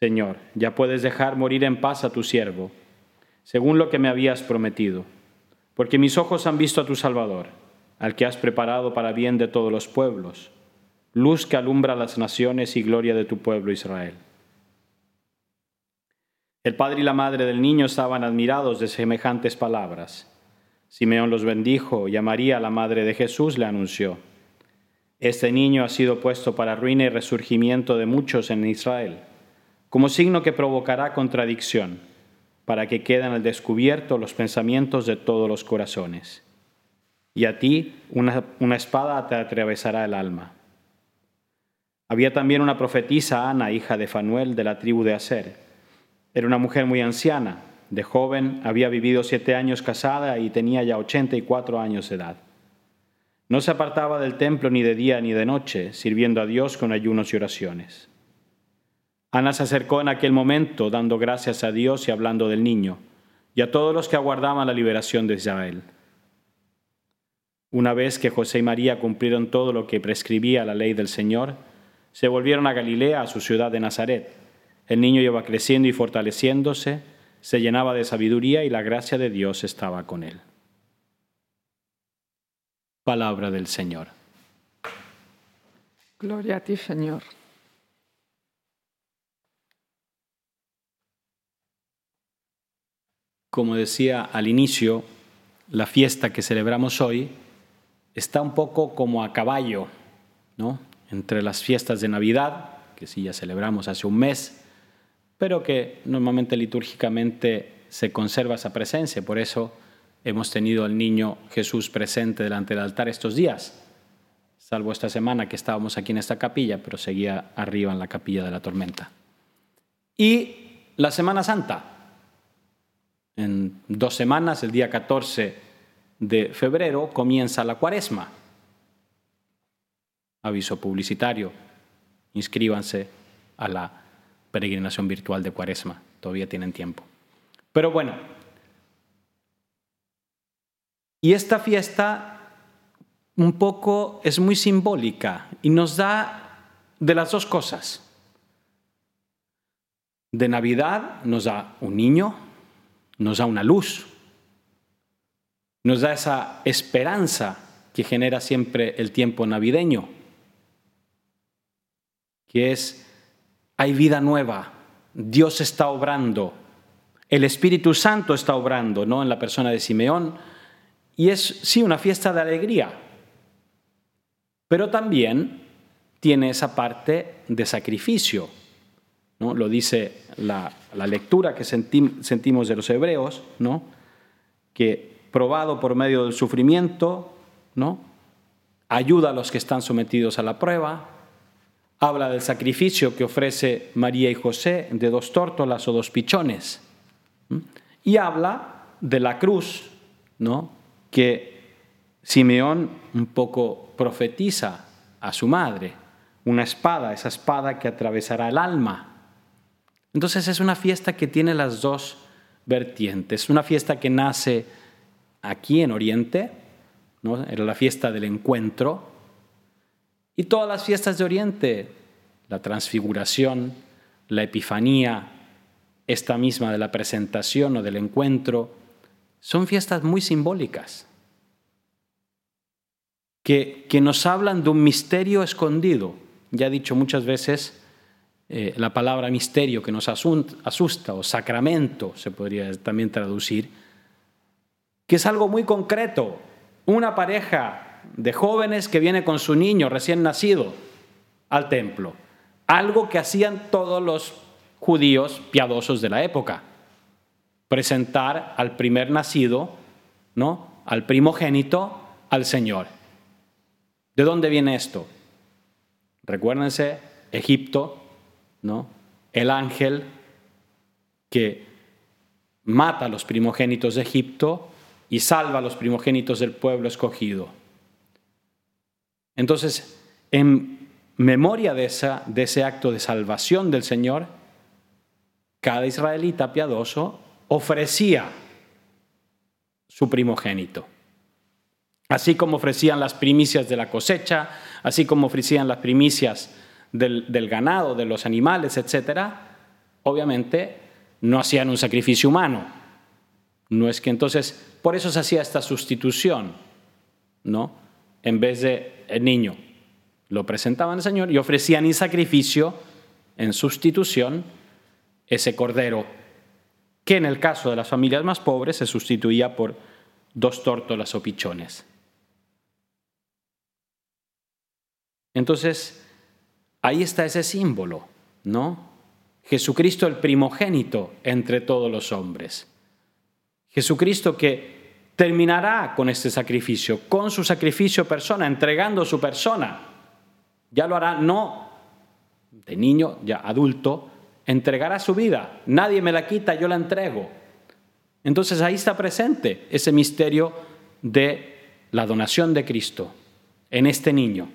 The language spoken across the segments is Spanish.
Señor, ya puedes dejar morir en paz a tu siervo, según lo que me habías prometido, porque mis ojos han visto a tu Salvador, al que has preparado para bien de todos los pueblos, luz que alumbra las naciones y gloria de tu pueblo Israel. El padre y la madre del niño estaban admirados de semejantes palabras. Simeón los bendijo y a María, la madre de Jesús, le anunció, Este niño ha sido puesto para ruina y resurgimiento de muchos en Israel, como signo que provocará contradicción, para que queden al descubierto los pensamientos de todos los corazones. Y a ti una, una espada te atravesará el alma. Había también una profetisa, Ana, hija de Fanuel, de la tribu de Aser era una mujer muy anciana, de joven, había vivido siete años casada y tenía ya ochenta y cuatro años de edad. No se apartaba del templo ni de día ni de noche, sirviendo a Dios con ayunos y oraciones. Ana se acercó en aquel momento, dando gracias a Dios y hablando del niño, y a todos los que aguardaban la liberación de Israel. Una vez que José y María cumplieron todo lo que prescribía la ley del Señor, se volvieron a Galilea, a su ciudad de Nazaret el niño iba creciendo y fortaleciéndose, se llenaba de sabiduría y la gracia de Dios estaba con él. Palabra del Señor. Gloria a ti, Señor. Como decía al inicio, la fiesta que celebramos hoy está un poco como a caballo, ¿no? Entre las fiestas de Navidad, que sí ya celebramos hace un mes, pero que normalmente litúrgicamente se conserva esa presencia. Por eso hemos tenido al niño Jesús presente delante del altar estos días, salvo esta semana que estábamos aquí en esta capilla, pero seguía arriba en la capilla de la tormenta. Y la Semana Santa. En dos semanas, el día 14 de febrero, comienza la cuaresma. Aviso publicitario. Inscríbanse a la peregrinación virtual de Cuaresma. Todavía tienen tiempo. Pero bueno, y esta fiesta un poco es muy simbólica y nos da de las dos cosas. De Navidad nos da un niño, nos da una luz, nos da esa esperanza que genera siempre el tiempo navideño, que es hay vida nueva. Dios está obrando. El Espíritu Santo está obrando, ¿no? En la persona de Simeón. Y es, sí, una fiesta de alegría. Pero también tiene esa parte de sacrificio. ¿No? Lo dice la, lectura que sentimos de los hebreos, ¿no? que probado por medio del sufrimiento, ¿no? ayuda a los que están sometidos a la prueba, habla del sacrificio que ofrece María y José de dos tórtolas o dos pichones. Y habla de la cruz, ¿no? que Simeón un poco profetiza a su madre, una espada, esa espada que atravesará el alma. Entonces es una fiesta que tiene las dos vertientes, una fiesta que nace aquí en Oriente, ¿no? era la fiesta del encuentro, y todas las fiestas de Oriente, la transfiguración, la epifanía, esta misma de la presentación o del encuentro, son fiestas muy simbólicas, que, que nos hablan de un misterio escondido. Ya he dicho muchas veces eh, la palabra misterio que nos asusta o sacramento, se podría también traducir, que es algo muy concreto. Una pareja de jóvenes que viene con su niño recién nacido al templo. Algo que hacían todos los judíos piadosos de la época. Presentar al primer nacido, ¿no? Al primogénito al Señor. ¿De dónde viene esto? Recuérdense, Egipto, ¿no? El ángel que mata a los primogénitos de Egipto y salva a los primogénitos del pueblo escogido. Entonces, en memoria de, esa, de ese acto de salvación del Señor, cada israelita piadoso ofrecía su primogénito. Así como ofrecían las primicias de la cosecha, así como ofrecían las primicias del, ganado, de los animales, etc., obviamente no hacían un sacrificio humano. No es que entonces, por eso se hacía esta sustitución, ¿no? En vez de el niño, lo presentaban al Señor y ofrecían en sacrificio, en sustitución, ese cordero, que en el caso de las familias más pobres se sustituía por dos tórtolas o pichones. Entonces, ahí está ese símbolo, ¿no? Jesucristo el primogénito entre todos los hombres. Jesucristo que terminará con este sacrificio, con su sacrificio persona, entregando su persona. Ya lo hará no de niño, ya adulto, entregará su vida. Nadie me la quita, yo la entrego. Entonces ahí está presente ese misterio de la donación de Cristo en este niño.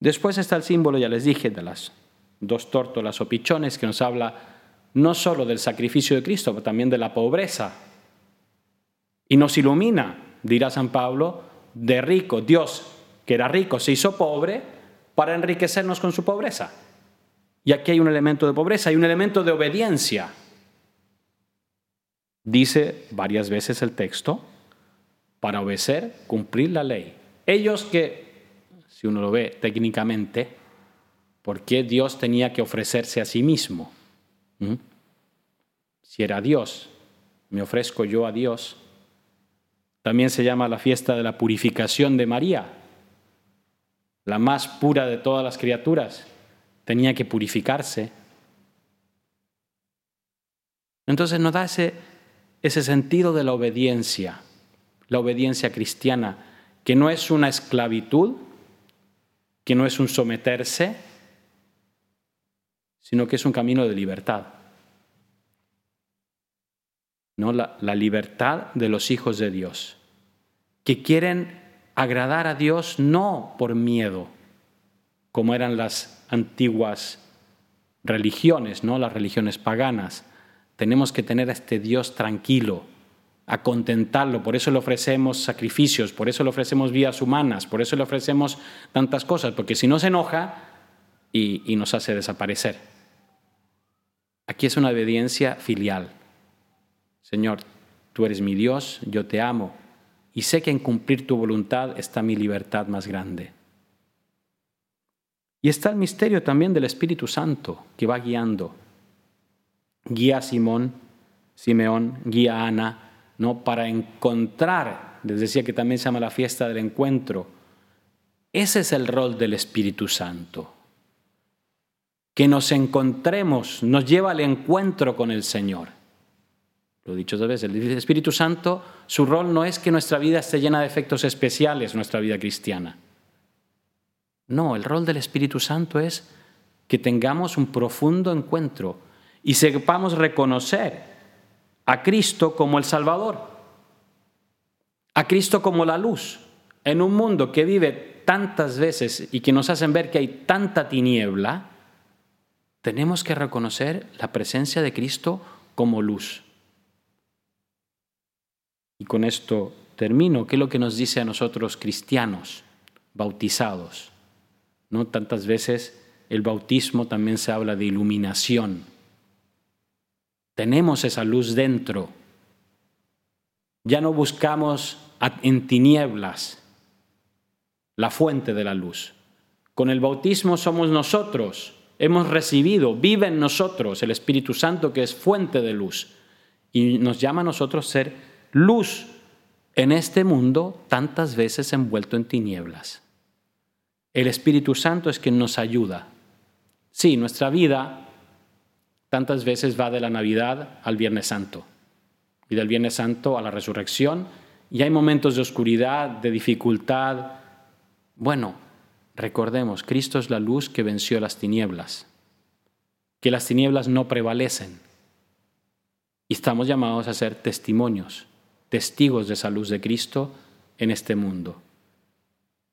Después está el símbolo, ya les dije, de las dos tórtolas o pichones que nos habla no solo del sacrificio de Cristo, pero también de la pobreza. Y nos ilumina, dirá San Pablo, de rico. Dios, que era rico, se hizo pobre para enriquecernos con su pobreza. Y aquí hay un elemento de pobreza, hay un elemento de obediencia. Dice varias veces el texto, para obedecer, cumplir la ley. Ellos que si uno lo ve técnicamente, por qué Dios tenía que ofrecerse a sí mismo. ¿Mm? Si era Dios, me ofrezco yo a Dios. También se llama la fiesta de la purificación de María, la más pura de todas las criaturas. Tenía que purificarse. Entonces nos da ese, ese sentido de la obediencia, la obediencia cristiana, que no es una esclavitud, que no es un someterse, sino que es un camino de libertad. ¿No? La, la libertad de los hijos de Dios, que quieren agradar a Dios no por miedo, como eran las antiguas religiones, ¿no? las religiones paganas. Tenemos que tener a este Dios tranquilo, a contentarlo. Por eso le ofrecemos sacrificios, por eso le ofrecemos vías humanas, por eso le ofrecemos tantas cosas, porque si no se enoja y, nos hace desaparecer. Aquí es una obediencia filial. Señor, tú eres mi Dios, yo te amo y sé que en cumplir tu voluntad está mi libertad más grande. Y está el misterio también del Espíritu Santo que va guiando. Guía a Simón, Simeón, guía a Ana, ¿no? para encontrar, les decía que también se llama la fiesta del encuentro, ese es el rol del Espíritu Santo. Que nos encontremos, nos lleva al encuentro con el Señor. Lo he dicho dos veces, el Espíritu Santo, su rol no es que nuestra vida esté llena de efectos especiales, nuestra vida cristiana. No, el rol del Espíritu Santo es que tengamos un profundo encuentro y sepamos reconocer a Cristo como el Salvador, a Cristo como la luz, en un mundo que vive tantas veces y que nos hacen ver que hay tanta tiniebla, tenemos que reconocer la presencia de Cristo como luz. Y con esto termino. ¿Qué es lo que nos dice a nosotros cristianos, bautizados? ¿No? Tantas veces el bautismo también se habla de iluminación tenemos esa luz dentro. Ya no buscamos en tinieblas la fuente de la luz. Con el bautismo somos nosotros. Hemos recibido, vive en nosotros el Espíritu Santo que es fuente de luz. y nos llama a nosotros ser luz en este mundo tantas veces envuelto en tinieblas. El Espíritu Santo es quien nos ayuda. Sí, nuestra vida tantas veces va de la Navidad al Viernes Santo y del Viernes Santo a la resurrección y hay momentos de oscuridad, de dificultad. Bueno, recordemos, Cristo es la luz que venció las tinieblas, que las tinieblas no prevalecen. Y estamos llamados a ser testimonios, testigos de esa luz de Cristo en este mundo.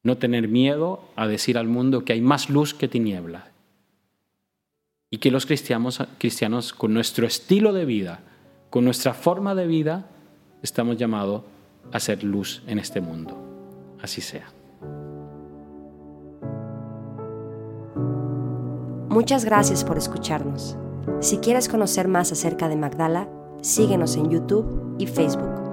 No tener miedo a decir al mundo que hay más luz que tiniebla. Y que los cristianos, cristianos con nuestro estilo de vida, con nuestra forma de vida, estamos llamados a ser luz en este mundo. Así sea. Muchas gracias por escucharnos. Si quieres conocer más acerca de Magdala, síguenos en YouTube y Facebook.